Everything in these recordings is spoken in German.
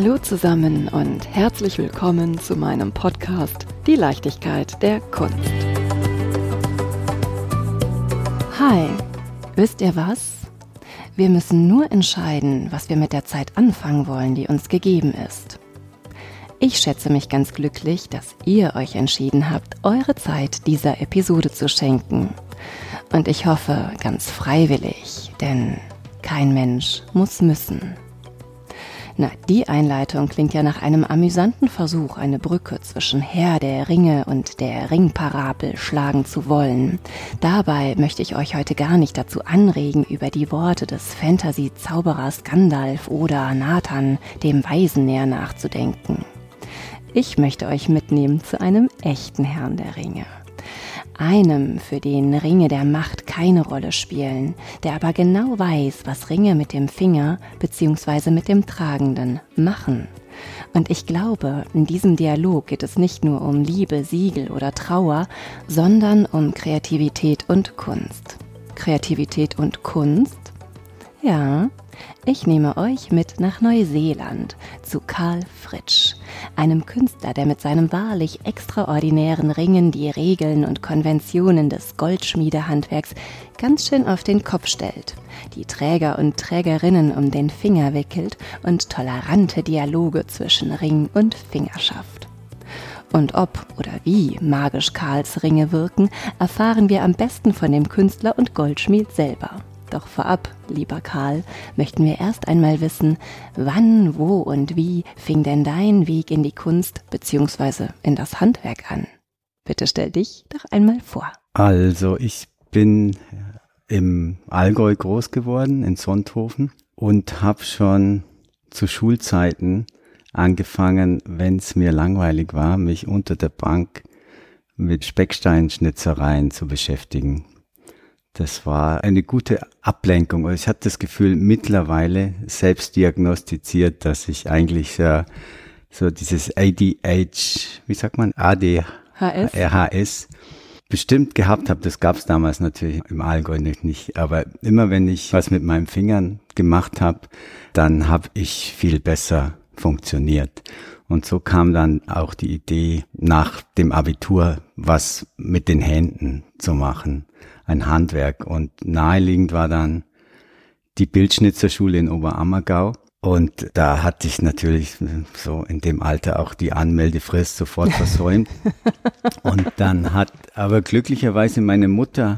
Hallo zusammen und herzlich willkommen zu meinem Podcast Die Leichtigkeit der Kunst. Hi, wisst ihr was? Wir müssen nur entscheiden, was wir mit der Zeit anfangen wollen, die uns gegeben ist. Ich schätze mich ganz glücklich, dass ihr euch entschieden habt, eure Zeit dieser Episode zu schenken. Und ich hoffe ganz freiwillig, denn kein Mensch muss müssen. Na, die Einleitung klingt ja nach einem amüsanten Versuch, eine Brücke zwischen Herr der Ringe und der Ringparabel schlagen zu wollen. Dabei möchte ich euch heute gar nicht dazu anregen, über die Worte des Fantasy-Zauberers Gandalf oder Nathan, dem Weisen, näher nachzudenken. Ich möchte euch mitnehmen zu einem echten Herrn der Ringe einem, für den Ringe der Macht keine Rolle spielen, der aber genau weiß, was Ringe mit dem Finger bzw. mit dem Tragenden machen. Und ich glaube, in diesem Dialog geht es nicht nur um Liebe, Siegel oder Trauer, sondern um Kreativität und Kunst. Kreativität und Kunst? Ja, ich nehme euch mit nach Neuseeland zu Karl Fritsch, einem Künstler, der mit seinem wahrlich extraordinären Ringen die Regeln und Konventionen des Goldschmiedehandwerks ganz schön auf den Kopf stellt, die Träger und Trägerinnen um den Finger wickelt und tolerante Dialoge zwischen Ring und Finger schafft. Und ob oder wie magisch Karls Ringe wirken, erfahren wir am besten von dem Künstler und Goldschmied selber. Doch vorab, lieber Karl, möchten wir erst einmal wissen, wann, wo und wie fing denn dein Weg in die Kunst bzw. in das Handwerk an? Bitte stell dich doch einmal vor. Also, ich bin im Allgäu groß geworden, in Sonthofen, und habe schon zu Schulzeiten angefangen, wenn es mir langweilig war, mich unter der Bank mit Specksteinschnitzereien zu beschäftigen. Das war eine gute Ablenkung. Ich hatte das Gefühl mittlerweile selbst diagnostiziert, dass ich eigentlich äh, so dieses ADH, wie sagt man, ADHS RHS bestimmt gehabt habe. Das gab es damals natürlich im Allgäu nicht. Aber immer wenn ich was mit meinen Fingern gemacht habe, dann habe ich viel besser funktioniert. Und so kam dann auch die Idee, nach dem Abitur was mit den Händen zu machen ein Handwerk. Und naheliegend war dann die Bildschnitzerschule in Oberammergau. Und da hatte ich natürlich so in dem Alter auch die Anmeldefrist sofort versäumt. Und dann hat aber glücklicherweise meine Mutter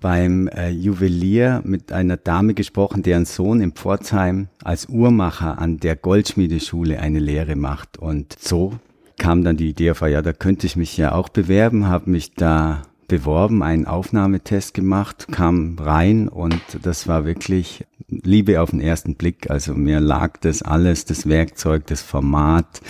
beim äh, Juwelier mit einer Dame gesprochen, deren Sohn in Pforzheim als Uhrmacher an der Goldschmiedeschule eine Lehre macht. Und so kam dann die Idee auf, ja, da könnte ich mich ja auch bewerben, habe mich da beworben, einen Aufnahmetest gemacht, kam rein und das war wirklich Liebe auf den ersten Blick. Also mir lag das alles, das Werkzeug, das Format.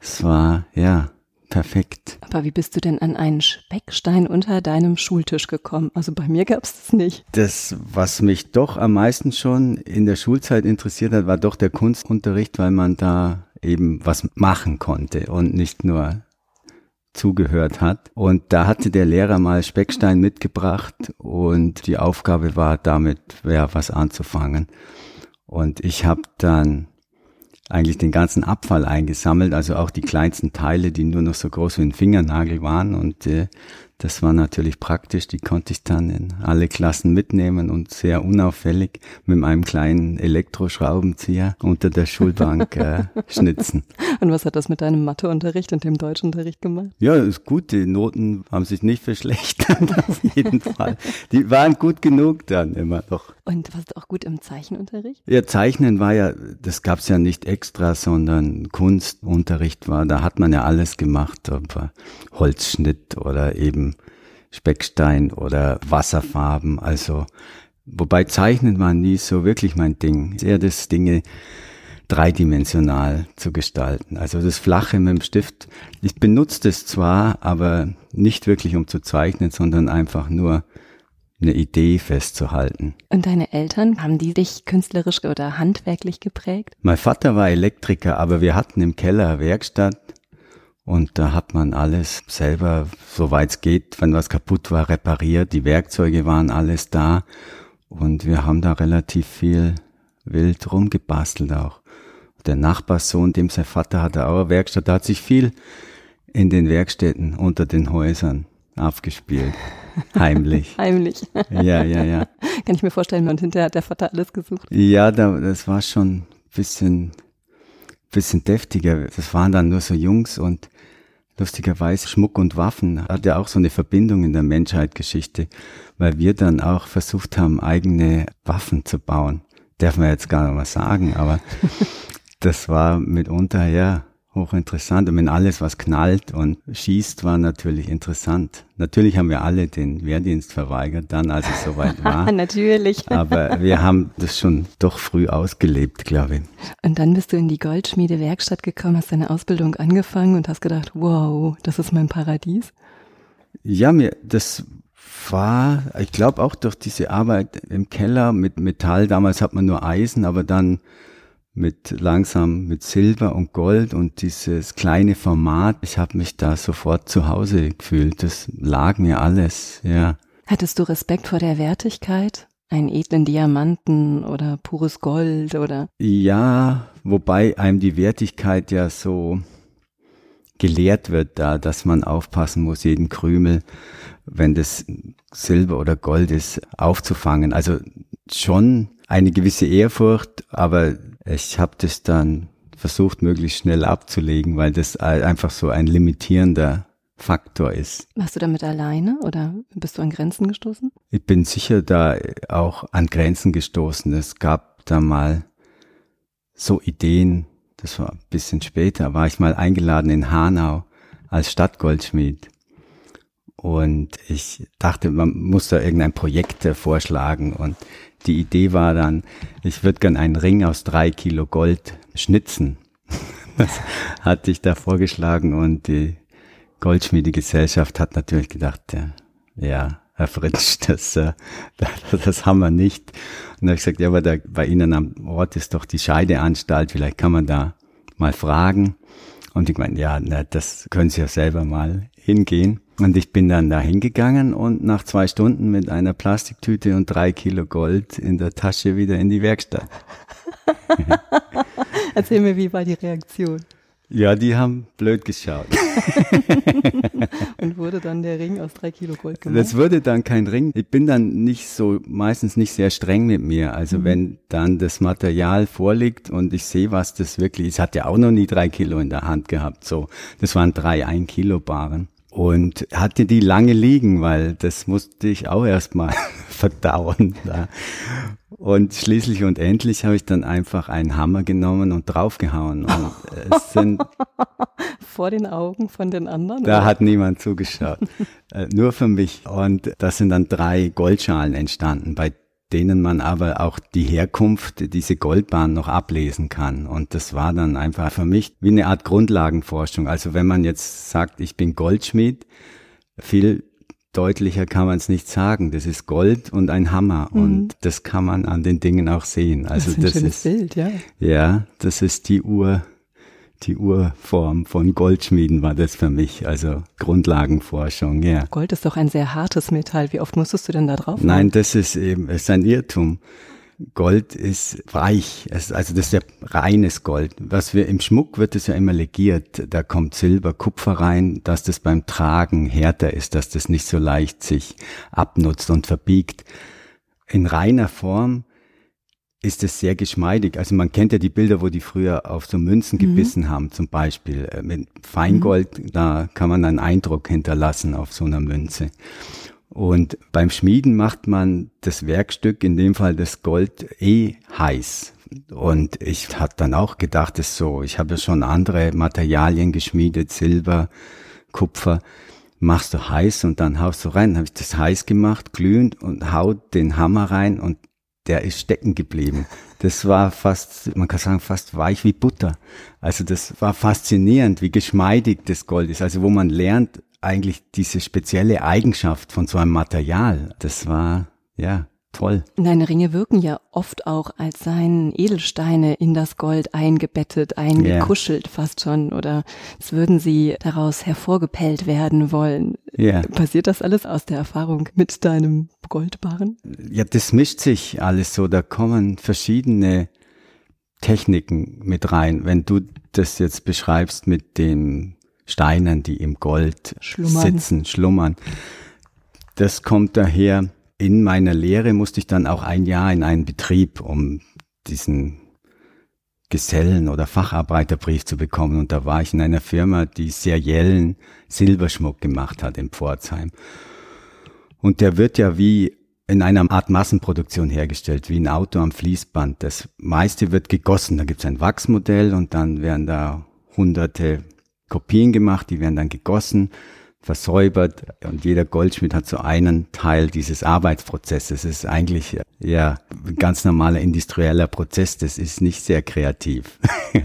Es war, ja, perfekt. Aber wie bist du denn an einen Speckstein unter deinem Schultisch gekommen? Also bei mir gab es das nicht. Das, was mich doch am meisten schon in der Schulzeit interessiert hat, war doch der Kunstunterricht, weil man da eben was machen konnte und nicht nur zugehört hat. Und da hatte der Lehrer mal Speckstein mitgebracht und die Aufgabe war damit, ja, was anzufangen. Und ich habe dann eigentlich den ganzen Abfall eingesammelt, also auch die kleinsten Teile, die nur noch so groß wie ein Fingernagel waren. Und äh, das war natürlich praktisch, die konnte ich dann in alle Klassen mitnehmen und sehr unauffällig mit einem kleinen Elektroschraubenzieher unter der Schulbank äh, schnitzen. Und was hat das mit deinem Matheunterricht und dem Deutschunterricht gemacht? Ja, ist gut, die Noten haben sich nicht verschlechtert, auf jeden Fall. Die waren gut genug dann immer noch. Und warst du auch gut im Zeichenunterricht? Ja, Zeichnen war ja, das gab's ja nicht extra, sondern Kunstunterricht war, da hat man ja alles gemacht, ob Holzschnitt oder eben Speckstein oder Wasserfarben. Also, wobei Zeichnen war nie so wirklich mein Ding. Eher das Dinge dreidimensional zu gestalten. Also das Flache mit dem Stift. Ich benutze das zwar, aber nicht wirklich um zu zeichnen, sondern einfach nur eine Idee festzuhalten. Und deine Eltern, haben die dich künstlerisch oder handwerklich geprägt? Mein Vater war Elektriker, aber wir hatten im Keller Werkstatt und da hat man alles selber, soweit es geht, wenn was kaputt war, repariert. Die Werkzeuge waren alles da. Und wir haben da relativ viel wild rumgebastelt auch. Der Nachbarssohn, dem sein Vater hatte auch eine Werkstatt, da hat sich viel in den Werkstätten unter den Häusern abgespielt. Heimlich. Heimlich. Ja, ja, ja. Kann ich mir vorstellen, und hinterher hat der Vater alles gesucht. Ja, da, das war schon ein bisschen, bisschen deftiger. Das waren dann nur so Jungs und lustigerweise Schmuck und Waffen hat ja auch so eine Verbindung in der Menschheitsgeschichte, weil wir dann auch versucht haben, eigene Waffen zu bauen. Darf man jetzt gar nicht mal sagen, aber das war mitunter, ja, hochinteressant. Und wenn alles, was knallt und schießt, war natürlich interessant. Natürlich haben wir alle den Wehrdienst verweigert, dann, als es soweit war. natürlich. Aber wir haben das schon doch früh ausgelebt, glaube ich. Und dann bist du in die Goldschmiede-Werkstatt gekommen, hast deine Ausbildung angefangen und hast gedacht, wow, das ist mein Paradies. Ja, mir, das war, ich glaube auch durch diese Arbeit im Keller mit Metall, damals hat man nur Eisen, aber dann mit langsam mit Silber und Gold und dieses kleine Format. Ich habe mich da sofort zu Hause gefühlt. Das lag mir alles, ja. Hattest du Respekt vor der Wertigkeit? Einen edlen Diamanten oder pures Gold oder? Ja, wobei einem die Wertigkeit ja so gelehrt wird da, dass man aufpassen muss, jeden Krümel, wenn das Silber oder Gold ist, aufzufangen. Also schon eine gewisse Ehrfurcht, aber ich habe das dann versucht, möglichst schnell abzulegen, weil das einfach so ein limitierender Faktor ist. Warst du damit alleine oder bist du an Grenzen gestoßen? Ich bin sicher da auch an Grenzen gestoßen. Es gab da mal so Ideen, das war ein bisschen später, war ich mal eingeladen in Hanau als Stadtgoldschmied. Und ich dachte, man muss da irgendein Projekt vorschlagen. Und die Idee war dann, ich würde gern einen Ring aus drei Kilo Gold schnitzen. Das hatte ich da vorgeschlagen und die Goldschmiedegesellschaft hat natürlich gedacht, ja, ja Herr Fritsch, das, äh, das, das haben wir nicht. Und da habe ich gesagt, ja, aber da, bei Ihnen am Ort ist doch die Scheideanstalt, vielleicht kann man da mal fragen. Und ich meine, ja, na, das können Sie ja selber mal hingehen. Und ich bin dann da hingegangen und nach zwei Stunden mit einer Plastiktüte und drei Kilo Gold in der Tasche wieder in die Werkstatt. Erzähl mir, wie war die Reaktion? Ja, die haben blöd geschaut. und wurde dann der Ring aus drei Kilo Gold gemacht? Das wurde dann kein Ring. Ich bin dann nicht so, meistens nicht sehr streng mit mir. Also mhm. wenn dann das Material vorliegt und ich sehe, was das wirklich ist, hat ja auch noch nie drei Kilo in der Hand gehabt. So, das waren drei ein Kilo Baren und hatte die lange liegen, weil das musste ich auch erstmal verdauen. Da. Und schließlich und endlich habe ich dann einfach einen Hammer genommen und draufgehauen. Und es sind vor den Augen von den anderen? Da oder? hat niemand zugeschaut, äh, nur für mich. Und da sind dann drei Goldschalen entstanden, bei denen man aber auch die Herkunft, diese Goldbahn noch ablesen kann. Und das war dann einfach für mich wie eine Art Grundlagenforschung. Also wenn man jetzt sagt, ich bin Goldschmied, viel deutlicher kann man es nicht sagen. Das ist Gold und ein Hammer mhm. und das kann man an den Dingen auch sehen. Also das ist ein das ist, Bild, ja. Ja, das ist die Uhr, die Urform von Goldschmieden war das für mich, also Grundlagenforschung, ja. Gold ist doch ein sehr hartes Metall. Wie oft musstest du denn da drauf? Nein, das ist eben, es ist ein Irrtum. Gold ist weich, es, also das ist ja reines Gold. Was wir im Schmuck wird es ja immer legiert. Da kommt Silber, Kupfer rein, dass das beim Tragen härter ist, dass das nicht so leicht sich abnutzt und verbiegt. In reiner Form ist es sehr geschmeidig. Also man kennt ja die Bilder, wo die früher auf so Münzen mhm. gebissen mhm. haben, zum Beispiel. Äh, mit Feingold, mhm. da kann man einen Eindruck hinterlassen auf so einer Münze. Und beim Schmieden macht man das Werkstück, in dem Fall das Gold, eh heiß. Und ich hatte dann auch gedacht, es so, ich habe ja schon andere Materialien geschmiedet, Silber, Kupfer, machst du heiß und dann haust du rein. Dann habe ich das heiß gemacht, glühend und haut den Hammer rein und der ist stecken geblieben. Das war fast, man kann sagen, fast weich wie Butter. Also das war faszinierend, wie geschmeidig das Gold ist. Also wo man lernt eigentlich diese spezielle Eigenschaft von so einem Material. Das war, ja, toll. Deine Ringe wirken ja oft auch, als seien Edelsteine in das Gold eingebettet, eingekuschelt yeah. fast schon, oder als würden sie daraus hervorgepellt werden wollen. Yeah. Passiert das alles aus der Erfahrung mit deinem Goldbarren? Ja, das mischt sich alles so. Da kommen verschiedene Techniken mit rein. Wenn du das jetzt beschreibst mit den Steinen, die im Gold schlummern. sitzen, schlummern, das kommt daher, in meiner Lehre musste ich dann auch ein Jahr in einen Betrieb, um diesen Gesellen- oder Facharbeiterbrief zu bekommen. Und da war ich in einer Firma, die seriellen Silberschmuck gemacht hat in Pforzheim. Und der wird ja wie in einer Art Massenproduktion hergestellt, wie ein Auto am Fließband. Das meiste wird gegossen. Da gibt es ein Wachsmodell und dann werden da hunderte Kopien gemacht, die werden dann gegossen, versäubert und jeder Goldschmied hat so einen Teil dieses Arbeitsprozesses. Es ist eigentlich ja ein ganz normaler industrieller Prozess. Das ist nicht sehr kreativ.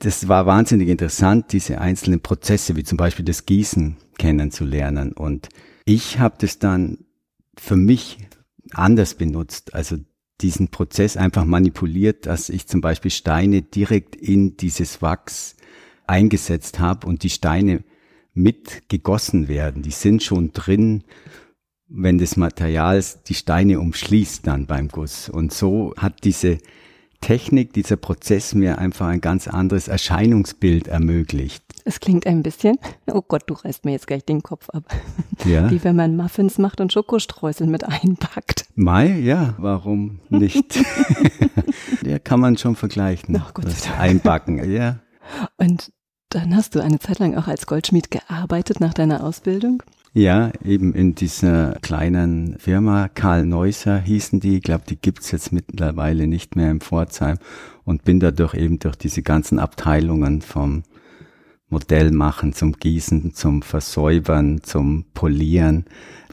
das war wahnsinnig interessant, diese einzelnen Prozesse, wie zum Beispiel das Gießen kennenzulernen. Und ich habe das dann für mich anders benutzt. Also diesen Prozess einfach manipuliert, dass ich zum Beispiel Steine direkt in dieses Wachs eingesetzt habe und die Steine mit gegossen werden. Die sind schon drin, wenn das Material die Steine umschließt dann beim Guss. Und so hat diese Technik, dieser Prozess mir einfach ein ganz anderes Erscheinungsbild ermöglicht. Es klingt ein bisschen, oh Gott, du reißt mir jetzt gleich den Kopf ab. Ja. Wie wenn man Muffins macht und Schokostreusel mit einpackt. Mai, ja, warum nicht? ja, kann man schon vergleichen. Ach Gott das Einbacken, ja. Und dann hast du eine Zeit lang auch als Goldschmied gearbeitet nach deiner Ausbildung? Ja, eben in dieser kleinen Firma, Karl Neusser hießen die, ich glaube, die gibt's jetzt mittlerweile nicht mehr im Pforzheim. Und bin dadurch eben durch diese ganzen Abteilungen vom Modell machen, zum Gießen, zum Versäubern, zum Polieren,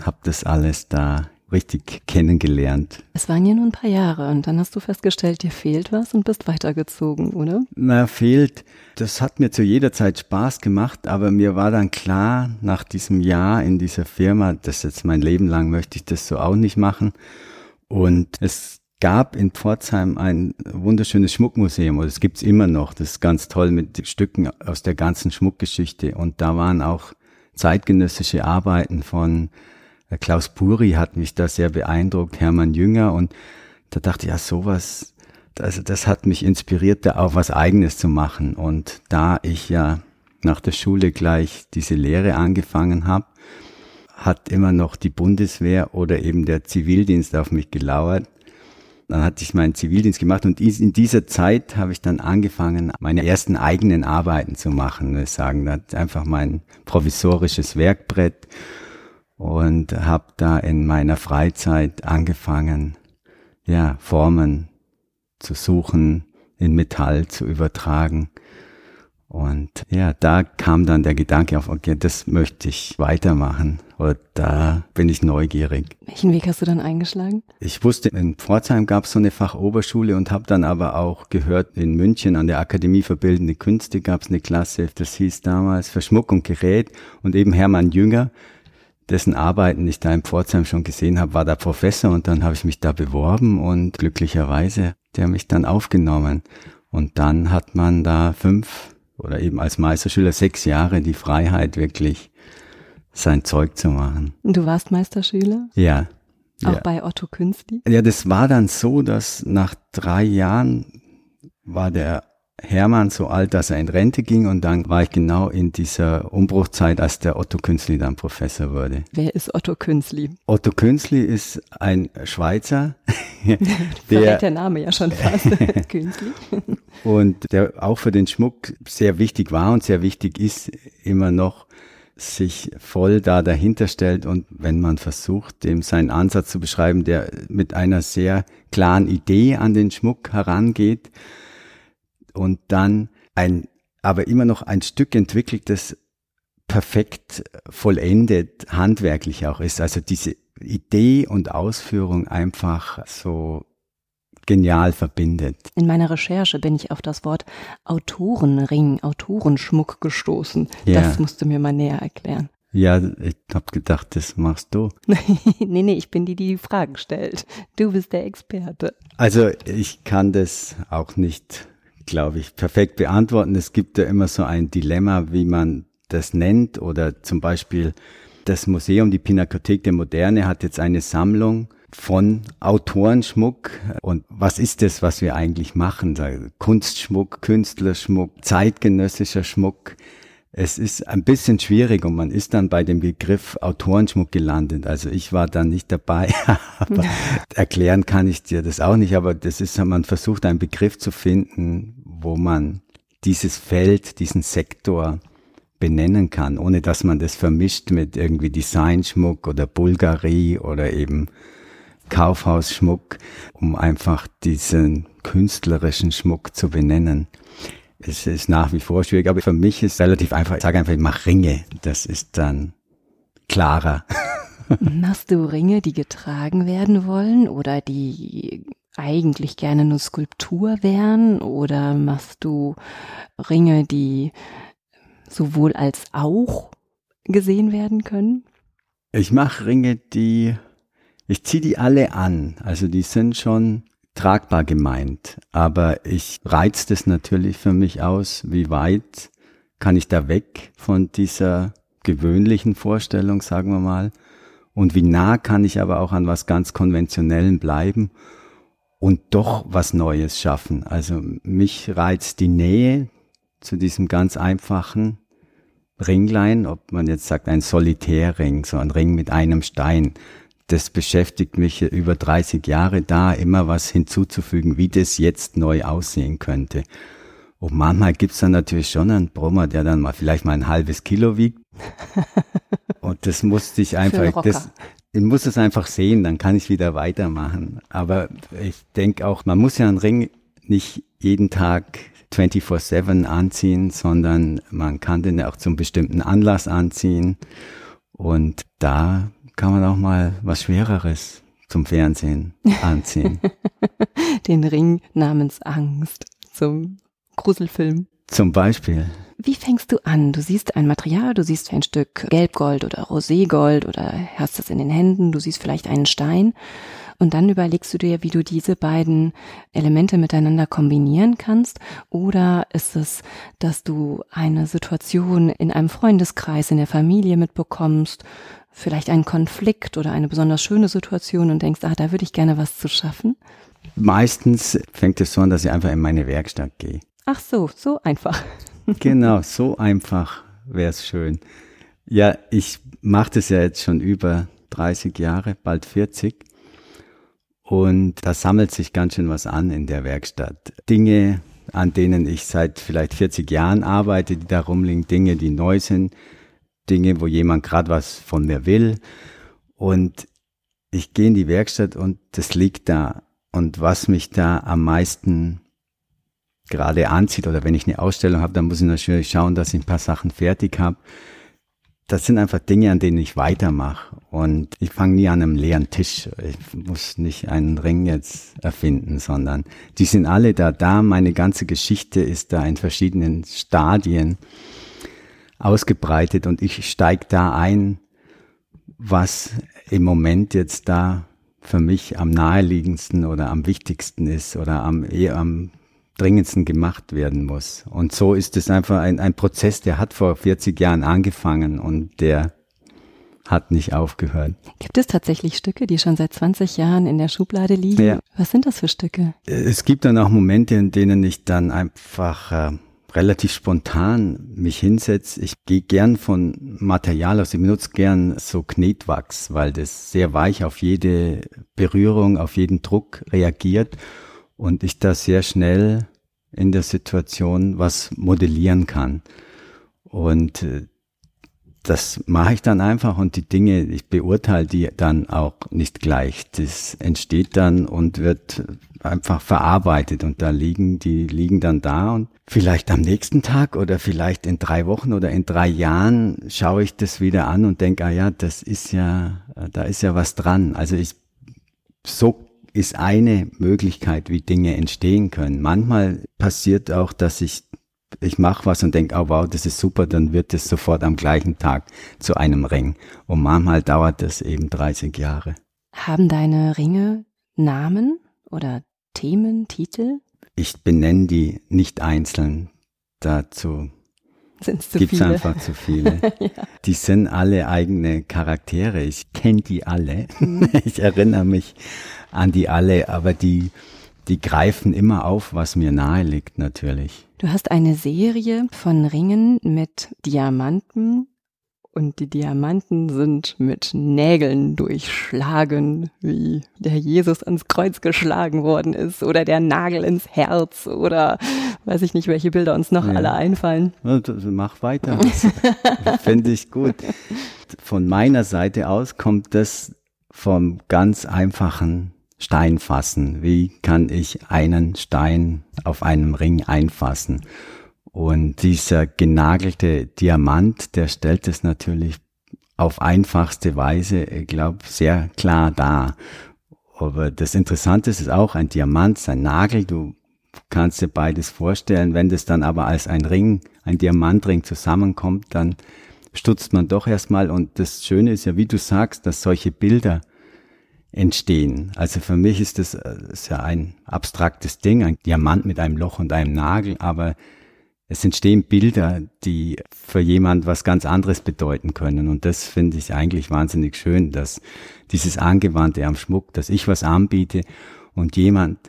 habe das alles da richtig kennengelernt. Es waren ja nur ein paar Jahre und dann hast du festgestellt, dir fehlt was und bist weitergezogen, oder? Na, fehlt. Das hat mir zu jeder Zeit Spaß gemacht, aber mir war dann klar, nach diesem Jahr in dieser Firma, das jetzt mein Leben lang möchte ich das so auch nicht machen. Und es gab in Pforzheim ein wunderschönes Schmuckmuseum, oder es gibt's immer noch. Das ist ganz toll mit Stücken aus der ganzen Schmuckgeschichte. Und da waren auch zeitgenössische Arbeiten von Klaus Puri hat mich da sehr beeindruckt, Hermann Jünger und da dachte ich, ja, sowas, also das hat mich inspiriert, da auch was eigenes zu machen. Und da ich ja nach der Schule gleich diese Lehre angefangen habe, hat immer noch die Bundeswehr oder eben der Zivildienst auf mich gelauert. Dann hatte ich meinen Zivildienst gemacht und in dieser Zeit habe ich dann angefangen, meine ersten eigenen Arbeiten zu machen. Wir sagen, das einfach mein provisorisches Werkbrett und habe da in meiner Freizeit angefangen, ja, Formen zu suchen, in Metall zu übertragen. Und ja, da kam dann der Gedanke auf, okay, das möchte ich weitermachen. Und da bin ich neugierig. Welchen Weg hast du dann eingeschlagen? Ich wusste, in Pforzheim gab es so eine Fachoberschule und habe dann aber auch gehört, in München an der Akademie für Bildende Künste gab es eine Klasse, das hieß damals Verschmuck und Gerät und eben Hermann Jünger dessen Arbeiten ich da in Pforzheim schon gesehen habe, war der Professor und dann habe ich mich da beworben und glücklicherweise der mich dann aufgenommen. Und dann hat man da fünf oder eben als Meisterschüler sechs Jahre die Freiheit, wirklich sein Zeug zu machen. Du warst Meisterschüler? Ja. Auch ja. bei Otto Künstli? Ja, das war dann so, dass nach drei Jahren war der Hermann so alt, dass er in Rente ging und dann war ich genau in dieser Umbruchzeit, als der Otto Künzli dann Professor wurde. Wer ist Otto Künzli? Otto Künzli ist ein Schweizer. der, der Name ja schon fast. Künzli. und der auch für den Schmuck sehr wichtig war und sehr wichtig ist immer noch sich voll da dahinter stellt und wenn man versucht, dem seinen Ansatz zu beschreiben, der mit einer sehr klaren Idee an den Schmuck herangeht, und dann ein, aber immer noch ein Stück entwickelt, das perfekt vollendet handwerklich auch ist. Also diese Idee und Ausführung einfach so genial verbindet. In meiner Recherche bin ich auf das Wort Autorenring, Autorenschmuck gestoßen. Ja. Das musst du mir mal näher erklären. Ja, ich hab gedacht, das machst du. nee, nee, ich bin die, die die Fragen stellt. Du bist der Experte. Also ich kann das auch nicht glaube ich, perfekt beantworten. Es gibt ja immer so ein Dilemma, wie man das nennt oder zum Beispiel das Museum, die Pinakothek der Moderne hat jetzt eine Sammlung von Autorenschmuck und was ist das, was wir eigentlich machen? Kunstschmuck, Künstlerschmuck, zeitgenössischer Schmuck. Es ist ein bisschen schwierig und man ist dann bei dem Begriff Autorenschmuck gelandet. Also ich war dann nicht dabei, aber erklären kann ich dir das auch nicht. Aber das ist, man versucht einen Begriff zu finden, wo man dieses Feld, diesen Sektor benennen kann, ohne dass man das vermischt mit irgendwie Designschmuck oder Bulgarie oder eben Kaufhausschmuck, um einfach diesen künstlerischen Schmuck zu benennen. Es ist nach wie vor schwierig, aber für mich ist es relativ einfach. Ich sage einfach, ich mache Ringe. Das ist dann klarer. Machst du Ringe, die getragen werden wollen oder die eigentlich gerne nur Skulptur wären? Oder machst du Ringe, die sowohl als auch gesehen werden können? Ich mache Ringe, die, ich ziehe die alle an. Also die sind schon tragbar gemeint. Aber ich reiz das natürlich für mich aus, wie weit kann ich da weg von dieser gewöhnlichen Vorstellung, sagen wir mal. Und wie nah kann ich aber auch an was ganz Konventionellen bleiben und doch was Neues schaffen. Also mich reizt die Nähe zu diesem ganz einfachen Ringlein, ob man jetzt sagt ein Solitärring, so ein Ring mit einem Stein das beschäftigt mich über 30 Jahre da, immer was hinzuzufügen, wie das jetzt neu aussehen könnte. Und manchmal gibt's dann natürlich schon einen Brummer, der dann mal vielleicht mal ein halbes Kilo wiegt. Und das musste ich einfach, das, ich muss es einfach sehen, dann kann ich wieder weitermachen. Aber ich denke auch, man muss ja einen Ring nicht jeden Tag 24-7 anziehen, sondern man kann den ja auch zum bestimmten Anlass anziehen. Und da kann man auch mal was Schwereres zum Fernsehen anziehen. Den Ring namens Angst zum Gruselfilm. Zum Beispiel. Wie fängst du an? Du siehst ein Material, du siehst ein Stück Gelbgold oder Roségold oder hast es in den Händen, du siehst vielleicht einen Stein und dann überlegst du dir, wie du diese beiden Elemente miteinander kombinieren kannst. Oder ist es, dass du eine Situation in einem Freundeskreis, in der Familie mitbekommst, vielleicht einen Konflikt oder eine besonders schöne Situation und denkst, ah, da würde ich gerne was zu schaffen? Meistens fängt es so an, dass ich einfach in meine Werkstatt gehe. Ach so, so einfach. genau, so einfach wäre es schön. Ja, ich mache das ja jetzt schon über 30 Jahre, bald 40. Und da sammelt sich ganz schön was an in der Werkstatt. Dinge, an denen ich seit vielleicht 40 Jahren arbeite, die da rumliegen, Dinge, die neu sind, Dinge, wo jemand gerade was von mir will. Und ich gehe in die Werkstatt und das liegt da. Und was mich da am meisten gerade anzieht oder wenn ich eine Ausstellung habe, dann muss ich natürlich schauen, dass ich ein paar Sachen fertig habe. Das sind einfach Dinge, an denen ich weitermache. Und ich fange nie an einem leeren Tisch. Ich muss nicht einen Ring jetzt erfinden, sondern die sind alle da da. Meine ganze Geschichte ist da in verschiedenen Stadien ausgebreitet und ich steige da ein, was im Moment jetzt da für mich am naheliegendsten oder am wichtigsten ist oder am, eher am dringendsten gemacht werden muss. Und so ist es einfach ein, ein Prozess, der hat vor 40 Jahren angefangen und der hat nicht aufgehört. Gibt es tatsächlich Stücke, die schon seit 20 Jahren in der Schublade liegen? Ja. Was sind das für Stücke? Es gibt dann auch Momente, in denen ich dann einfach äh, relativ spontan mich hinsetze. Ich gehe gern von Material aus. Ich benutze gern so Knetwachs, weil das sehr weich auf jede Berührung, auf jeden Druck reagiert und ich da sehr schnell in der Situation was modellieren kann. Und äh, das mache ich dann einfach und die Dinge, ich beurteile die dann auch nicht gleich. Das entsteht dann und wird einfach verarbeitet und da liegen, die liegen dann da und vielleicht am nächsten Tag oder vielleicht in drei Wochen oder in drei Jahren schaue ich das wieder an und denke, ah ja, das ist ja, da ist ja was dran. Also ich, so ist eine Möglichkeit, wie Dinge entstehen können. Manchmal passiert auch, dass ich ich mache was und denke, oh wow, das ist super, dann wird es sofort am gleichen Tag zu einem Ring. Und manchmal dauert das eben 30 Jahre. Haben deine Ringe Namen oder Themen, Titel? Ich benenne die nicht einzeln. Dazu Gibt es einfach zu viele. ja. Die sind alle eigene Charaktere. Ich kenne die alle. Mhm. Ich erinnere mich an die alle, aber die, die greifen immer auf, was mir nahe liegt, natürlich. Du hast eine Serie von Ringen mit Diamanten und die Diamanten sind mit Nägeln durchschlagen, wie der Jesus ans Kreuz geschlagen worden ist oder der Nagel ins Herz oder weiß ich nicht, welche Bilder uns noch ja. alle einfallen. Mach weiter. Finde ich gut. Von meiner Seite aus kommt das vom ganz einfachen Stein fassen. Wie kann ich einen Stein auf einem Ring einfassen? Und dieser genagelte Diamant, der stellt es natürlich auf einfachste Weise, ich glaube, sehr klar dar. Aber das Interessante ist auch ein Diamant, sein Nagel, du kannst dir beides vorstellen. Wenn das dann aber als ein Ring, ein Diamantring zusammenkommt, dann stutzt man doch erstmal. Und das Schöne ist ja, wie du sagst, dass solche Bilder entstehen. Also für mich ist das, äh, ist ja ein abstraktes Ding, ein Diamant mit einem Loch und einem Nagel, aber es entstehen Bilder, die für jemand was ganz anderes bedeuten können. Und das finde ich eigentlich wahnsinnig schön, dass dieses Angewandte am Schmuck, dass ich was anbiete und jemand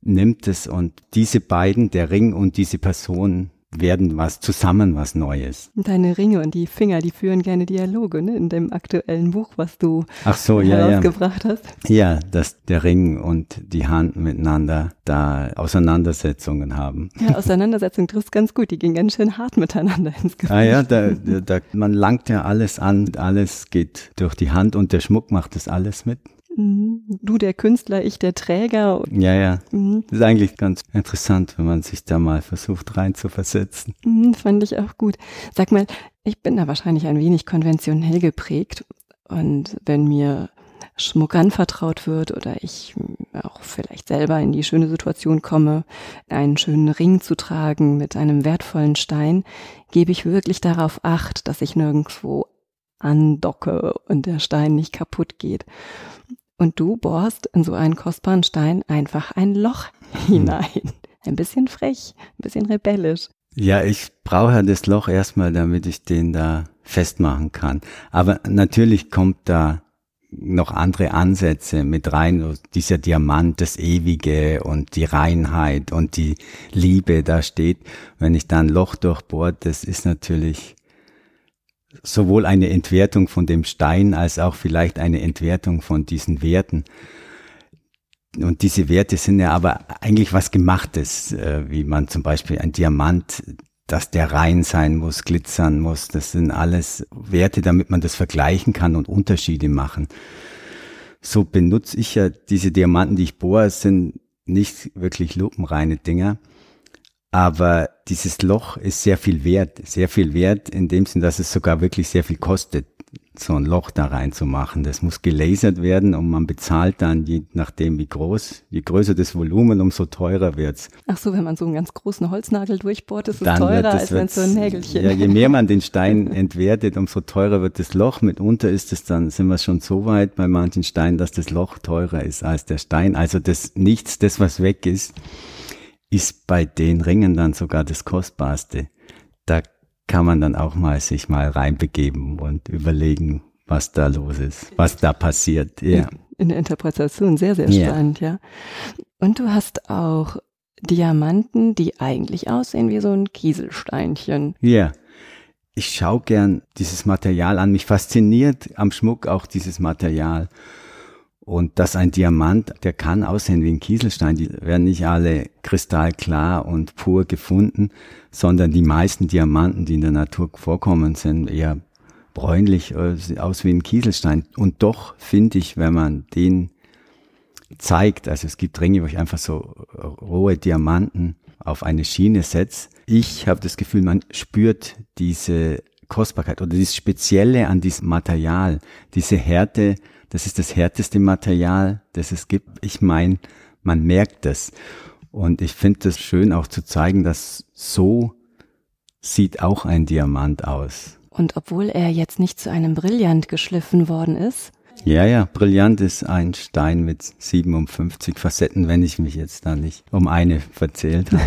nimmt es und diese beiden, der Ring und diese Person, werden was zusammen was Neues. Deine Ringe und die Finger, die führen gerne Dialoge, ne? In dem aktuellen Buch, was du Ach so, ja, herausgebracht ja. hast. Ja, dass der Ring und die Hand miteinander da Auseinandersetzungen haben. Ja, Auseinandersetzung trifft ganz gut. Die gehen ganz schön hart miteinander ins Gefühl. Ah ja, da, da, man langt ja alles an, alles geht durch die Hand und der Schmuck macht das alles mit. Mhm. Du der Künstler, ich der Träger. Ja, ja. Mhm. Das ist eigentlich ganz interessant, wenn man sich da mal versucht rein zu versetzen. Mhm, fand ich auch gut. Sag mal, ich bin da wahrscheinlich ein wenig konventionell geprägt. Und wenn mir Schmuck anvertraut wird oder ich auch vielleicht selber in die schöne Situation komme, einen schönen Ring zu tragen mit einem wertvollen Stein, gebe ich wirklich darauf acht, dass ich nirgendwo andocke und der Stein nicht kaputt geht und du bohrst in so einen kostbaren Stein einfach ein Loch hinein. Ein bisschen frech, ein bisschen rebellisch. Ja, ich brauche ja das Loch erstmal, damit ich den da festmachen kann. Aber natürlich kommt da noch andere Ansätze mit rein, dieser Diamant, das Ewige und die Reinheit und die Liebe da steht. Wenn ich da ein Loch durchbohrt, das ist natürlich sowohl eine Entwertung von dem Stein als auch vielleicht eine Entwertung von diesen Werten. Und diese Werte sind ja aber eigentlich was Gemachtes, äh, wie man zum Beispiel ein Diamant, dass der rein sein muss, glitzern muss. Das sind alles Werte, damit man das vergleichen kann und Unterschiede machen. So benutze ich ja diese Diamanten, die ich bohre, sind nicht wirklich lupenreine Dinger. Aber dieses Loch ist sehr viel wert, sehr viel wert in dem Sinn, dass es sogar wirklich sehr viel kostet, so ein Loch da reinzumachen. Das muss gelasert werden und man bezahlt dann, je nachdem wie groß, je größer das Volumen, umso teurer wird's. Ach so, wenn man so einen ganz großen Holznagel durchbohrt, ist es dann teurer, als wenn so ein Nägelchen. Ja, je mehr man den Stein entwertet, umso teurer wird das Loch. Mitunter ist es dann, sind wir schon so weit bei manchen Steinen, dass das Loch teurer ist als der Stein. Also das nichts, das was weg ist, ist bei den Ringen dann sogar das Kostbarste. Da kann man dann auch mal sich mal reinbegeben und überlegen, was da los ist, was da passiert. Ja. In der Interpretation sehr, sehr spannend, ja. ja. Und du hast auch Diamanten, die eigentlich aussehen wie so ein Kieselsteinchen. Ja. Ich schaue gern dieses Material an. Mich fasziniert am Schmuck auch dieses Material. Und dass ein Diamant, der kann aussehen wie ein Kieselstein, die werden nicht alle kristallklar und pur gefunden, sondern die meisten Diamanten, die in der Natur vorkommen, sind eher bräunlich, äh, aus wie ein Kieselstein. Und doch finde ich, wenn man den zeigt, also es gibt Ringe, wo ich einfach so rohe Diamanten auf eine Schiene setze, ich habe das Gefühl, man spürt diese Kostbarkeit oder dieses Spezielle an diesem Material, diese Härte, das ist das härteste Material, das es gibt. Ich meine, man merkt das. Und ich finde es schön auch zu zeigen, dass so sieht auch ein Diamant aus. Und obwohl er jetzt nicht zu einem Brillant geschliffen worden ist. Ja, ja, Brillant ist ein Stein mit 57 Facetten, wenn ich mich jetzt da nicht um eine verzählt habe.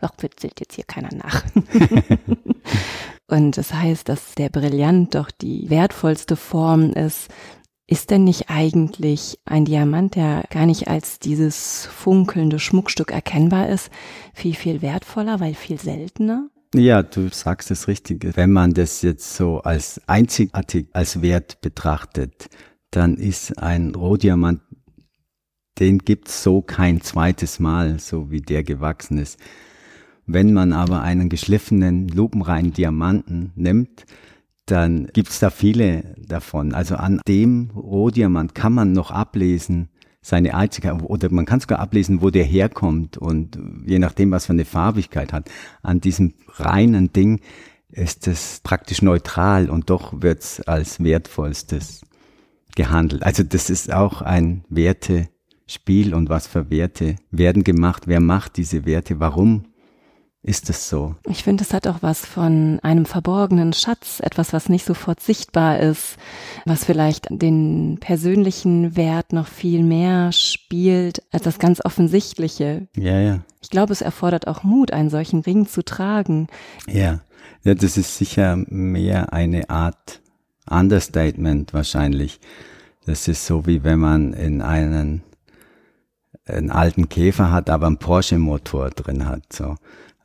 Ach, zählt jetzt hier keiner nach. und es das heißt, dass der Brillant doch die wertvollste Form ist, ist denn nicht eigentlich ein Diamant, der gar nicht als dieses funkelnde Schmuckstück erkennbar ist, viel, viel wertvoller, weil viel seltener? Ja, du sagst es richtig. Wenn man das jetzt so als einzigartig, als Wert betrachtet, dann ist ein Rohdiamant, den gibt's so kein zweites Mal, so wie der gewachsen ist. Wenn man aber einen geschliffenen, lupenreinen Diamanten nimmt, dann gibt's da viele davon. Also an dem Rohdiamant kann man noch ablesen, seine Einzigkeit, oder man kann sogar ablesen, wo der herkommt und je nachdem, was für eine Farbigkeit hat. An diesem reinen Ding ist es praktisch neutral und doch wird's als wertvollstes gehandelt. Also das ist auch ein Wertespiel und was für Werte werden gemacht, wer macht diese Werte, warum ist es so. Ich finde, es hat auch was von einem verborgenen Schatz, etwas, was nicht sofort sichtbar ist, was vielleicht den persönlichen Wert noch viel mehr spielt als das ganz Offensichtliche. Ja, ja. Ich glaube, es erfordert auch Mut, einen solchen Ring zu tragen. Ja, ja das ist sicher mehr eine Art Understatement wahrscheinlich. Das ist so, wie wenn man in einen, einen alten Käfer hat, aber einen Porsche-Motor drin hat. So.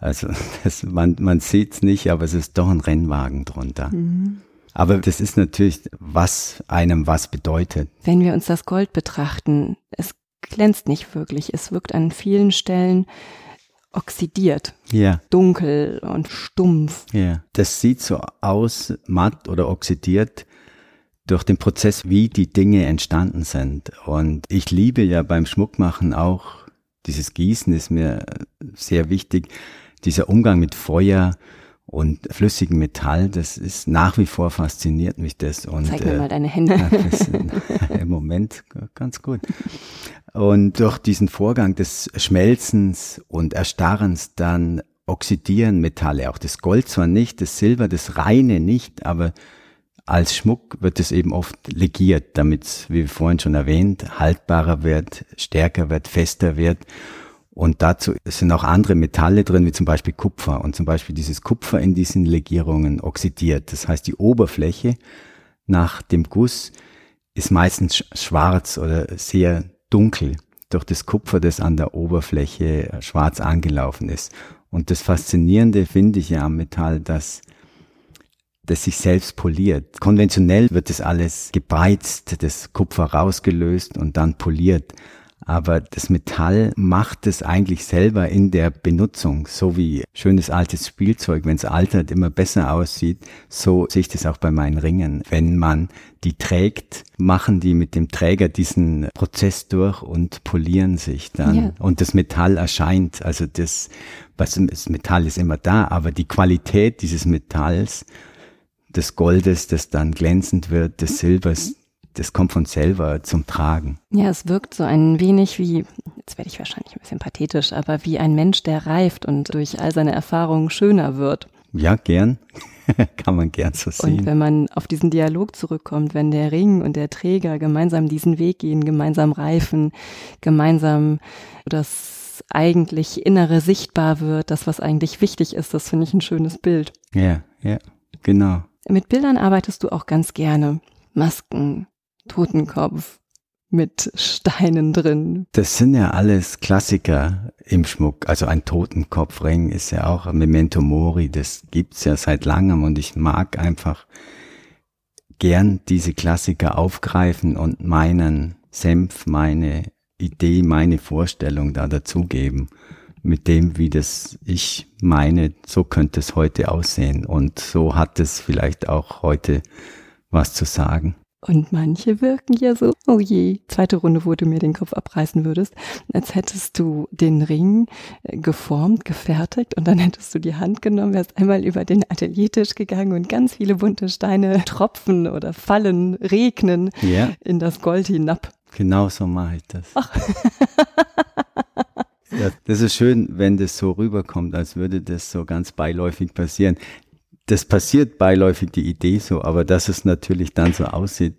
Also das, man, man sieht es nicht, aber es ist doch ein Rennwagen drunter. Mhm. Aber das ist natürlich, was einem was bedeutet. Wenn wir uns das Gold betrachten, es glänzt nicht wirklich. Es wirkt an vielen Stellen oxidiert. Ja. Dunkel und stumpf. Ja. Das sieht so aus, matt oder oxidiert durch den Prozess, wie die Dinge entstanden sind. Und ich liebe ja beim Schmuckmachen auch, dieses Gießen ist mir sehr wichtig, dieser Umgang mit Feuer und flüssigem Metall, das ist nach wie vor fasziniert mich das. Und, Zeig mir äh, mal deine Hände. Im Moment ganz gut. Und durch diesen Vorgang des Schmelzens und Erstarrens dann oxidieren Metalle, auch das Gold zwar nicht, das Silber, das reine nicht, aber als Schmuck wird es eben oft legiert, damit es, wie vorhin schon erwähnt, haltbarer wird, stärker wird, fester wird. Und dazu sind auch andere Metalle drin, wie zum Beispiel Kupfer. Und zum Beispiel dieses Kupfer in diesen Legierungen oxidiert. Das heißt, die Oberfläche nach dem Guss ist meistens schwarz oder sehr dunkel durch das Kupfer, das an der Oberfläche schwarz angelaufen ist. Und das Faszinierende finde ich ja am Metall, dass das sich selbst poliert. Konventionell wird das alles gebeizt, das Kupfer rausgelöst und dann poliert. Aber das Metall macht es eigentlich selber in der Benutzung, so wie schönes altes Spielzeug, wenn es altert, immer besser aussieht. So sehe ich das auch bei meinen Ringen. Wenn man die trägt, machen die mit dem Träger diesen Prozess durch und polieren sich dann. Ja. Und das Metall erscheint. Also das, was, das Metall ist immer da, aber die Qualität dieses Metalls, des Goldes, das dann glänzend wird, des Silbers, das kommt von selber zum Tragen. Ja, es wirkt so ein wenig wie, jetzt werde ich wahrscheinlich ein bisschen pathetisch, aber wie ein Mensch, der reift und durch all seine Erfahrungen schöner wird. Ja, gern. Kann man gern so sehen. Und wenn man auf diesen Dialog zurückkommt, wenn der Ring und der Träger gemeinsam diesen Weg gehen, gemeinsam reifen, gemeinsam das eigentlich Innere sichtbar wird, das, was eigentlich wichtig ist, das finde ich ein schönes Bild. Ja, ja, genau. Mit Bildern arbeitest du auch ganz gerne. Masken, Totenkopf mit Steinen drin. Das sind ja alles Klassiker im Schmuck. Also ein Totenkopfring ist ja auch ein Memento Mori. Das gibt's ja seit langem und ich mag einfach gern diese Klassiker aufgreifen und meinen Senf, meine Idee, meine Vorstellung da dazugeben. Mit dem, wie das ich meine, so könnte es heute aussehen. Und so hat es vielleicht auch heute was zu sagen. Und manche wirken ja so, oh je, zweite Runde, wo du mir den Kopf abreißen würdest, als hättest du den Ring äh, geformt, gefertigt und dann hättest du die Hand genommen, wärst einmal über den Ateliertisch gegangen und ganz viele bunte Steine tropfen oder fallen, regnen ja. in das Gold hinab. Genau so mache ich das. Ach. ja, das ist schön, wenn das so rüberkommt, als würde das so ganz beiläufig passieren das passiert beiläufig die Idee so, aber dass es natürlich dann so aussieht,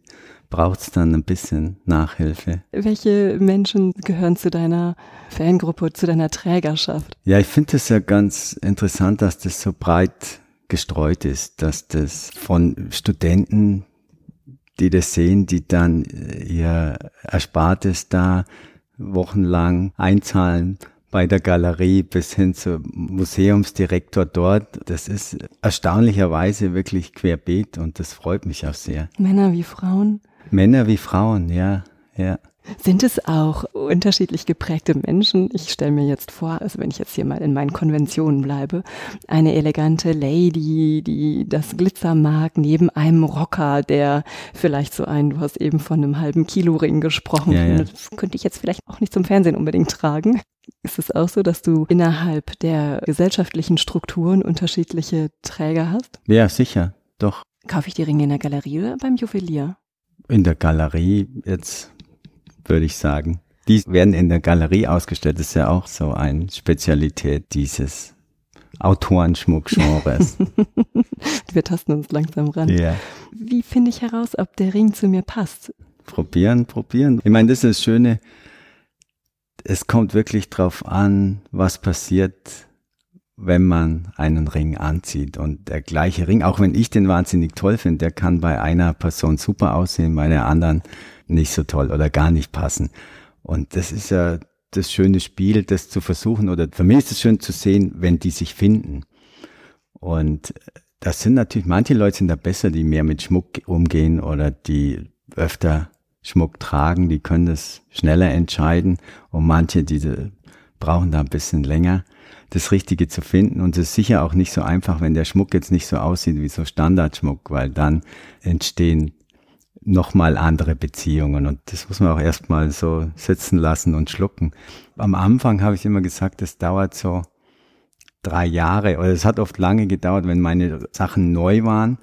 braucht es dann ein bisschen Nachhilfe. Welche Menschen gehören zu deiner Fangruppe, zu deiner Trägerschaft? Ja, ich finde es ja ganz interessant, dass das so breit gestreut ist, dass das von Studenten, die das sehen, die dann ihr Erspartes da wochenlang einzahlen bei der Galerie bis hin zum Museumsdirektor dort. Das ist erstaunlicherweise wirklich querbeet und das freut mich auch sehr. Männer wie Frauen? Männer wie Frauen, ja, ja. Sind es auch unterschiedlich geprägte Menschen? Ich stelle mir jetzt vor, also wenn ich jetzt hier mal in meinen Konventionen bleibe, eine elegante Lady, die das Glitzer mag, neben einem Rocker, der vielleicht so ein, du hast eben von einem halben Kilo Ring gesprochen, ja, ja. das könnte ich jetzt vielleicht auch nicht zum Fernsehen unbedingt tragen. Ist es auch so, dass du innerhalb der gesellschaftlichen Strukturen unterschiedliche Träger hast? Ja, sicher, doch. Kaufe ich die Ringe in der Galerie oder beim Juwelier? In der Galerie jetzt würde ich sagen. Die werden in der Galerie ausgestellt. Das ist ja auch so eine Spezialität dieses Autorenschmuck-Genres. Wir tasten uns langsam ran. Ja. Wie finde ich heraus, ob der Ring zu mir passt? Probieren, probieren. Ich meine, das ist das Schöne. Es kommt wirklich drauf an, was passiert, wenn man einen Ring anzieht. Und der gleiche Ring, auch wenn ich den wahnsinnig toll finde, der kann bei einer Person super aussehen, bei der anderen nicht so toll oder gar nicht passen. Und das ist ja das schöne Spiel, das zu versuchen oder für mich ist es schön zu sehen, wenn die sich finden. Und das sind natürlich, manche Leute sind da besser, die mehr mit Schmuck umgehen oder die öfter Schmuck tragen, die können das schneller entscheiden und manche, die brauchen da ein bisschen länger, das Richtige zu finden. Und es ist sicher auch nicht so einfach, wenn der Schmuck jetzt nicht so aussieht wie so Standardschmuck, weil dann entstehen nochmal andere Beziehungen. Und das muss man auch erstmal so sitzen lassen und schlucken. Am Anfang habe ich immer gesagt, das dauert so drei Jahre oder es hat oft lange gedauert, wenn meine Sachen neu waren.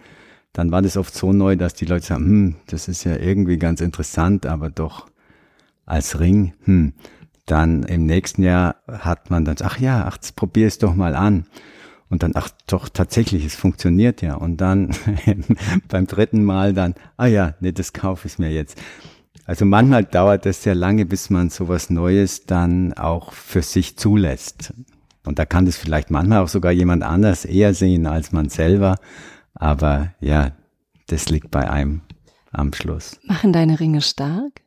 Dann war das oft so neu, dass die Leute sagen, hm, das ist ja irgendwie ganz interessant, aber doch als Ring, hm. Dann im nächsten Jahr hat man dann, ach ja, ach, probier es doch mal an. Und dann, ach doch, tatsächlich, es funktioniert ja. Und dann beim dritten Mal dann, ah ja, nee, das kaufe ich mir jetzt. Also manchmal dauert es sehr lange, bis man sowas Neues dann auch für sich zulässt. Und da kann das vielleicht manchmal auch sogar jemand anders eher sehen als man selber. Aber ja, das liegt bei einem am Schluss. Machen deine Ringe stark?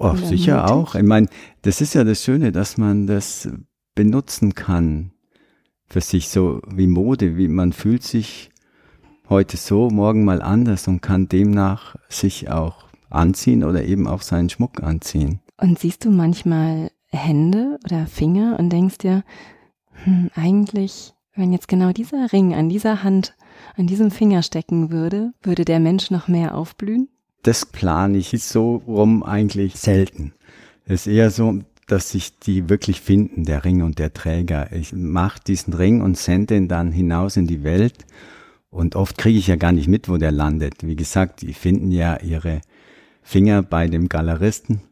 Oh, sicher mutig? auch. Ich meine, das ist ja das Schöne, dass man das benutzen kann für sich so wie Mode, wie man fühlt sich heute so, morgen mal anders und kann demnach sich auch anziehen oder eben auch seinen Schmuck anziehen. Und siehst du manchmal Hände oder Finger und denkst dir, hm, eigentlich, wenn jetzt genau dieser Ring an dieser Hand, an diesem Finger stecken würde, würde der Mensch noch mehr aufblühen? Das plane ich so rum eigentlich selten. Es ist eher so, dass sich die wirklich finden, der Ring und der Träger. Ich mache diesen Ring und sende ihn dann hinaus in die Welt. Und oft kriege ich ja gar nicht mit, wo der landet. Wie gesagt, die finden ja ihre Finger bei dem Galeristen.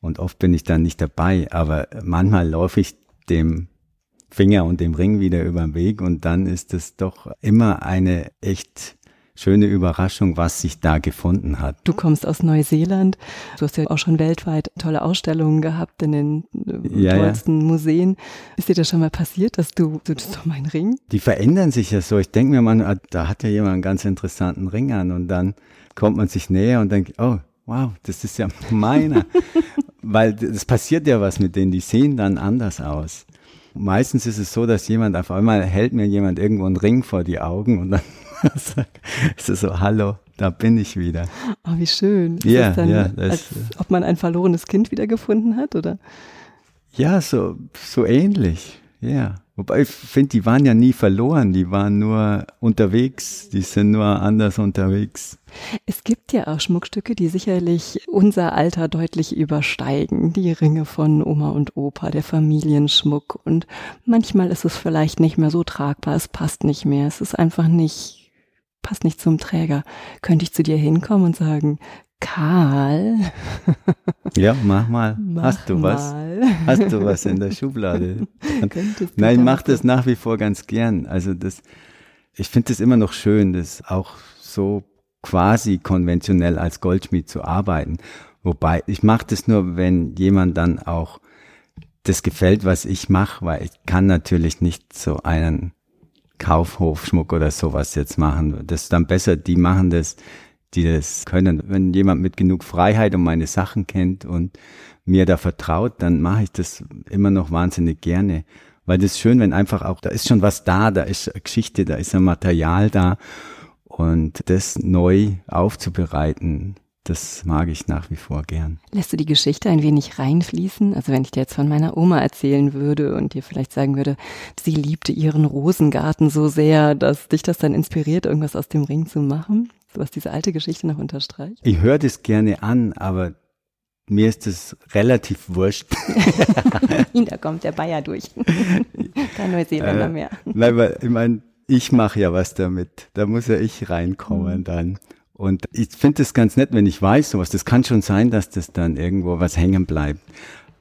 Und oft bin ich dann nicht dabei. Aber manchmal laufe ich dem Finger und dem Ring wieder über den Weg. Und dann ist es doch immer eine echt schöne Überraschung, was sich da gefunden hat. Du kommst aus Neuseeland. Du hast ja auch schon weltweit tolle Ausstellungen gehabt in den äh, ja, tollsten ja. Museen. Ist dir das schon mal passiert, dass du, du das ist doch mein Ring? Die verändern sich ja so. Ich denke mir mal, ah, da hat ja jemand einen ganz interessanten Ring an und dann kommt man sich näher und denkt, oh, wow, das ist ja meiner. Weil es passiert ja was mit denen, die sehen dann anders aus. Meistens ist es so, dass jemand auf einmal hält mir jemand irgendwo einen Ring vor die Augen und dann ist es so, hallo, da bin ich wieder. Oh, wie schön. Ist ja, dann, ja. Als ob man ein verlorenes Kind wiedergefunden hat, oder? Ja, so, so ähnlich, ja. Wobei ich finde, die waren ja nie verloren, die waren nur unterwegs, die sind nur anders unterwegs. Es gibt ja auch Schmuckstücke, die sicherlich unser Alter deutlich übersteigen. Die Ringe von Oma und Opa, der Familienschmuck. Und manchmal ist es vielleicht nicht mehr so tragbar, es passt nicht mehr, es ist einfach nicht, passt nicht zum Träger. Könnte ich zu dir hinkommen und sagen, Karl. Ja, mach mal. Mach Hast du mal. was? Hast du was in der Schublade? Nein, ich mache das nach wie vor ganz gern. Also das, ich finde das immer noch schön, das auch so quasi konventionell als Goldschmied zu arbeiten. Wobei, ich mache das nur, wenn jemand dann auch das gefällt, was ich mache, weil ich kann natürlich nicht so einen Kaufhofschmuck oder sowas jetzt machen. Das ist dann besser, die machen das, die das können. Wenn jemand mit genug Freiheit und meine Sachen kennt und mir da vertraut, dann mache ich das immer noch wahnsinnig gerne. Weil das ist schön, wenn einfach auch, da ist schon was da, da ist Geschichte, da ist ein Material da. Und das neu aufzubereiten, das mag ich nach wie vor gern. Lässt du die Geschichte ein wenig reinfließen? Also wenn ich dir jetzt von meiner Oma erzählen würde und dir vielleicht sagen würde, sie liebte ihren Rosengarten so sehr, dass dich das dann inspiriert, irgendwas aus dem Ring zu machen, was diese alte Geschichte noch unterstreicht? Ich höre das gerne an, aber mir ist es relativ wurscht. da kommt der Bayer durch. Kein Neuseeländer äh, mehr. Nein, weil ich meine, ich mache ja was damit. Da muss ja ich reinkommen mhm. dann. Und ich finde es ganz nett, wenn ich weiß sowas. Das kann schon sein, dass das dann irgendwo was hängen bleibt.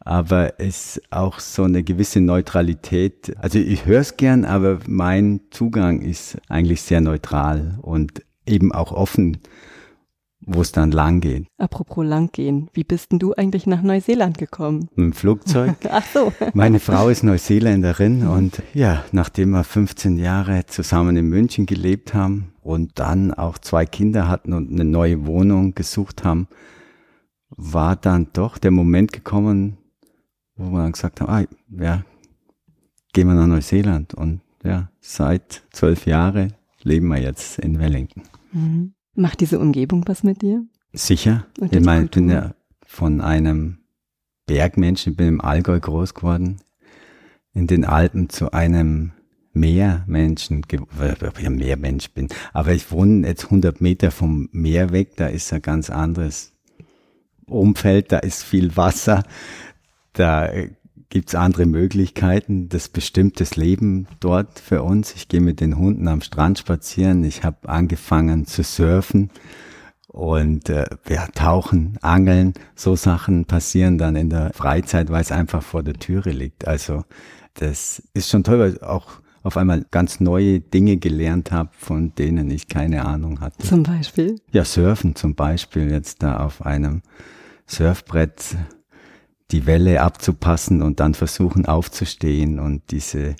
Aber es ist auch so eine gewisse Neutralität. Also ich höre es gern, aber mein Zugang ist eigentlich sehr neutral und eben auch offen wo es dann lang geht. Apropos lang gehen, wie bist denn du eigentlich nach Neuseeland gekommen? Mit dem Flugzeug. Ach so. Meine Frau ist Neuseeländerin und ja, nachdem wir 15 Jahre zusammen in München gelebt haben und dann auch zwei Kinder hatten und eine neue Wohnung gesucht haben, war dann doch der Moment gekommen, wo wir dann gesagt haben, ah, ja, gehen wir nach Neuseeland und ja, seit zwölf Jahren leben wir jetzt in Wellington. Mhm. Macht diese Umgebung was mit dir? Sicher. Ich meine, ich bin ja von einem Bergmenschen, ich bin im Allgäu groß geworden, in den Alpen zu einem Meermenschen, ob ich ein Meermensch bin, aber ich wohne jetzt 100 Meter vom Meer weg, da ist ein ganz anderes Umfeld, da ist viel Wasser, da gibt's andere Möglichkeiten. Das bestimmt das Leben dort für uns. Ich gehe mit den Hunden am Strand spazieren. Ich habe angefangen zu surfen und äh, ja, tauchen, angeln. So Sachen passieren dann in der Freizeit, weil es einfach vor der Türe liegt. Also das ist schon toll, weil auch auf einmal ganz neue Dinge gelernt habe, von denen ich keine Ahnung hatte. Zum Beispiel? Ja, surfen zum Beispiel jetzt da auf einem Surfbrett die Welle abzupassen und dann versuchen aufzustehen und diese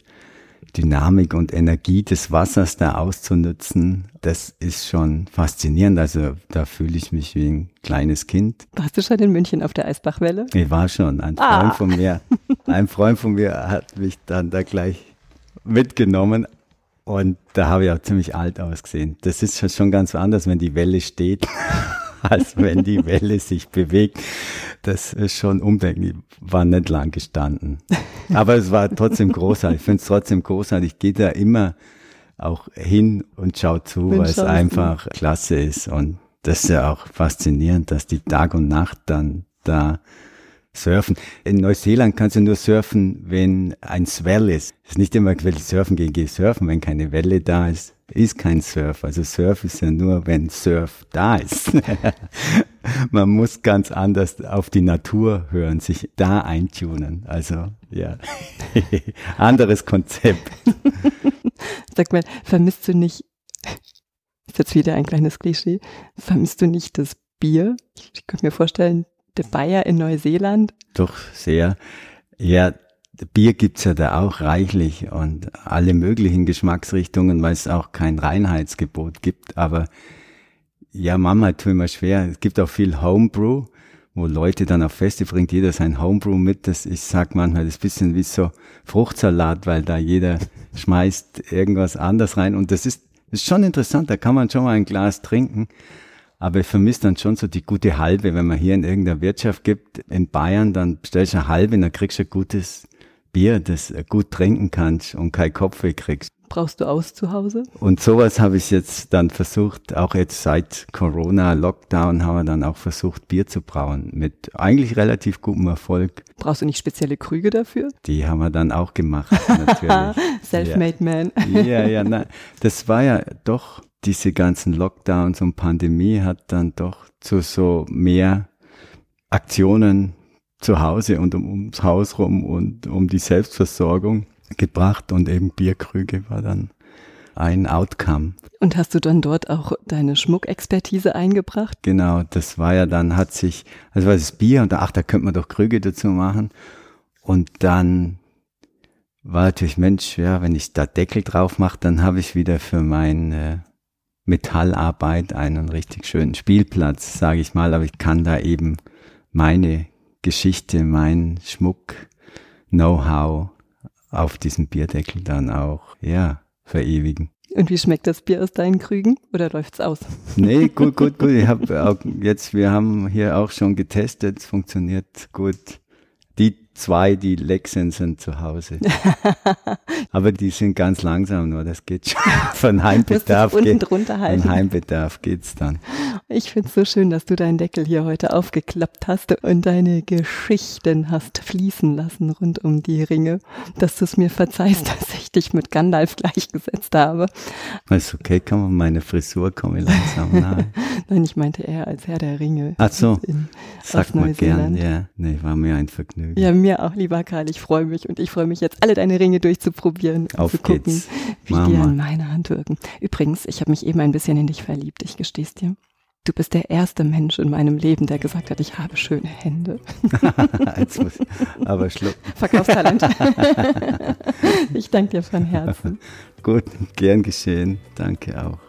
Dynamik und Energie des Wassers da auszunutzen, das ist schon faszinierend. Also da fühle ich mich wie ein kleines Kind. Warst du schon in München auf der Eisbachwelle? Ich war schon. Ein ah. Freund von mir, ein Freund von mir hat mich dann da gleich mitgenommen und da habe ich auch ziemlich alt ausgesehen. Das ist schon ganz anders, wenn die Welle steht. als wenn die Welle sich bewegt. Das ist schon undenklich. War nicht lang gestanden. Aber es war trotzdem großartig. Ich finde es trotzdem großartig. Ich gehe da immer auch hin und schaue zu, weil es einfach klasse ist. Und das ist ja auch faszinierend, dass die Tag und Nacht dann da surfen. In Neuseeland kannst du nur surfen, wenn ein Swell ist. Es ist nicht immer, ich will surfen gehen, geh surfen, wenn keine Welle da ist ist kein Surf. Also Surf ist ja nur, wenn Surf da ist. Man muss ganz anders auf die Natur hören, sich da eintunen. Also ja, anderes Konzept. Sag mal, vermisst du nicht, ist jetzt wieder ein kleines Klischee, vermisst du nicht das Bier? Ich könnte mir vorstellen, der Bayer in Neuseeland. Doch, sehr. Ja, Bier gibt's ja da auch reichlich und alle möglichen Geschmacksrichtungen, weil es auch kein Reinheitsgebot gibt. Aber ja, Mama tut mir schwer. Es gibt auch viel Homebrew, wo Leute dann auf Feste bringt jeder sein Homebrew mit. Das, ich sag manchmal, das ist bisschen wie so Fruchtsalat, weil da jeder schmeißt irgendwas anders rein. Und das ist, ist schon interessant. Da kann man schon mal ein Glas trinken. Aber ich vermisse dann schon so die gute Halbe, wenn man hier in irgendeiner Wirtschaft gibt, in Bayern, dann bestellst du eine halbe, dann kriegst du ein gutes Bier, das gut trinken kannst und kein Kopfweh kriegst. Brauchst du aus zu Hause? Und sowas habe ich jetzt dann versucht, auch jetzt seit Corona, Lockdown, haben wir dann auch versucht, Bier zu brauen. Mit eigentlich relativ gutem Erfolg. Brauchst du nicht spezielle Krüge dafür? Die haben wir dann auch gemacht, natürlich. Self-made man. ja, ja, nein. Das war ja doch, diese ganzen Lockdowns und Pandemie hat dann doch zu so mehr Aktionen zu Hause und um, ums Haus rum und um die Selbstversorgung gebracht und eben Bierkrüge war dann ein Outcome. Und hast du dann dort auch deine Schmuckexpertise eingebracht? Genau, das war ja dann, hat sich, also war das Bier und ach, da könnte man doch Krüge dazu machen. Und dann war natürlich, Mensch, ja, wenn ich da Deckel drauf mache, dann habe ich wieder für meine Metallarbeit einen richtig schönen Spielplatz, sage ich mal, aber ich kann da eben meine Geschichte, mein Schmuck, Know-how auf diesem Bierdeckel dann auch, ja, verewigen. Und wie schmeckt das Bier aus deinen Krügen oder läuft's aus? Nee, gut, gut, gut. Ich habe auch jetzt, wir haben hier auch schon getestet, es funktioniert gut. Die zwei, die leck sind, sind zu Hause. Aber die sind ganz langsam nur, das geht schon. Von Heimbedarf, geht, von Heimbedarf geht's dann. Ich finde es so schön, dass du deinen Deckel hier heute aufgeklappt hast und deine Geschichten hast fließen lassen rund um die Ringe, dass du es mir verzeihst, dass ich dich mit Gandalf gleichgesetzt habe. Ist okay, kann man meine Frisur komme langsam nahe. Nein, ich meinte eher als Herr der Ringe. Ach so, in, sag mal gern, ja. Nee, war mir ein Vergnügen. Ja, mir auch, lieber Karl. Ich freue mich und ich freue mich jetzt, alle deine Ringe durchzuprobieren und Auf zu gucken, geht's. wie Mama. die an meiner Hand wirken. Übrigens, ich habe mich eben ein bisschen in dich verliebt, ich gestehe es dir. Du bist der erste Mensch in meinem Leben, der gesagt hat, ich habe schöne Hände. Jetzt muss ich aber schlucken. Verkaufstalent. ich danke dir von Herzen. Gut, gern geschehen. Danke auch.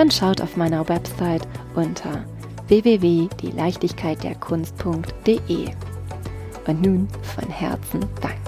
Dann schaut auf meiner Website unter www.dieleichtigkeitderkunst.de. Und nun von Herzen Dank.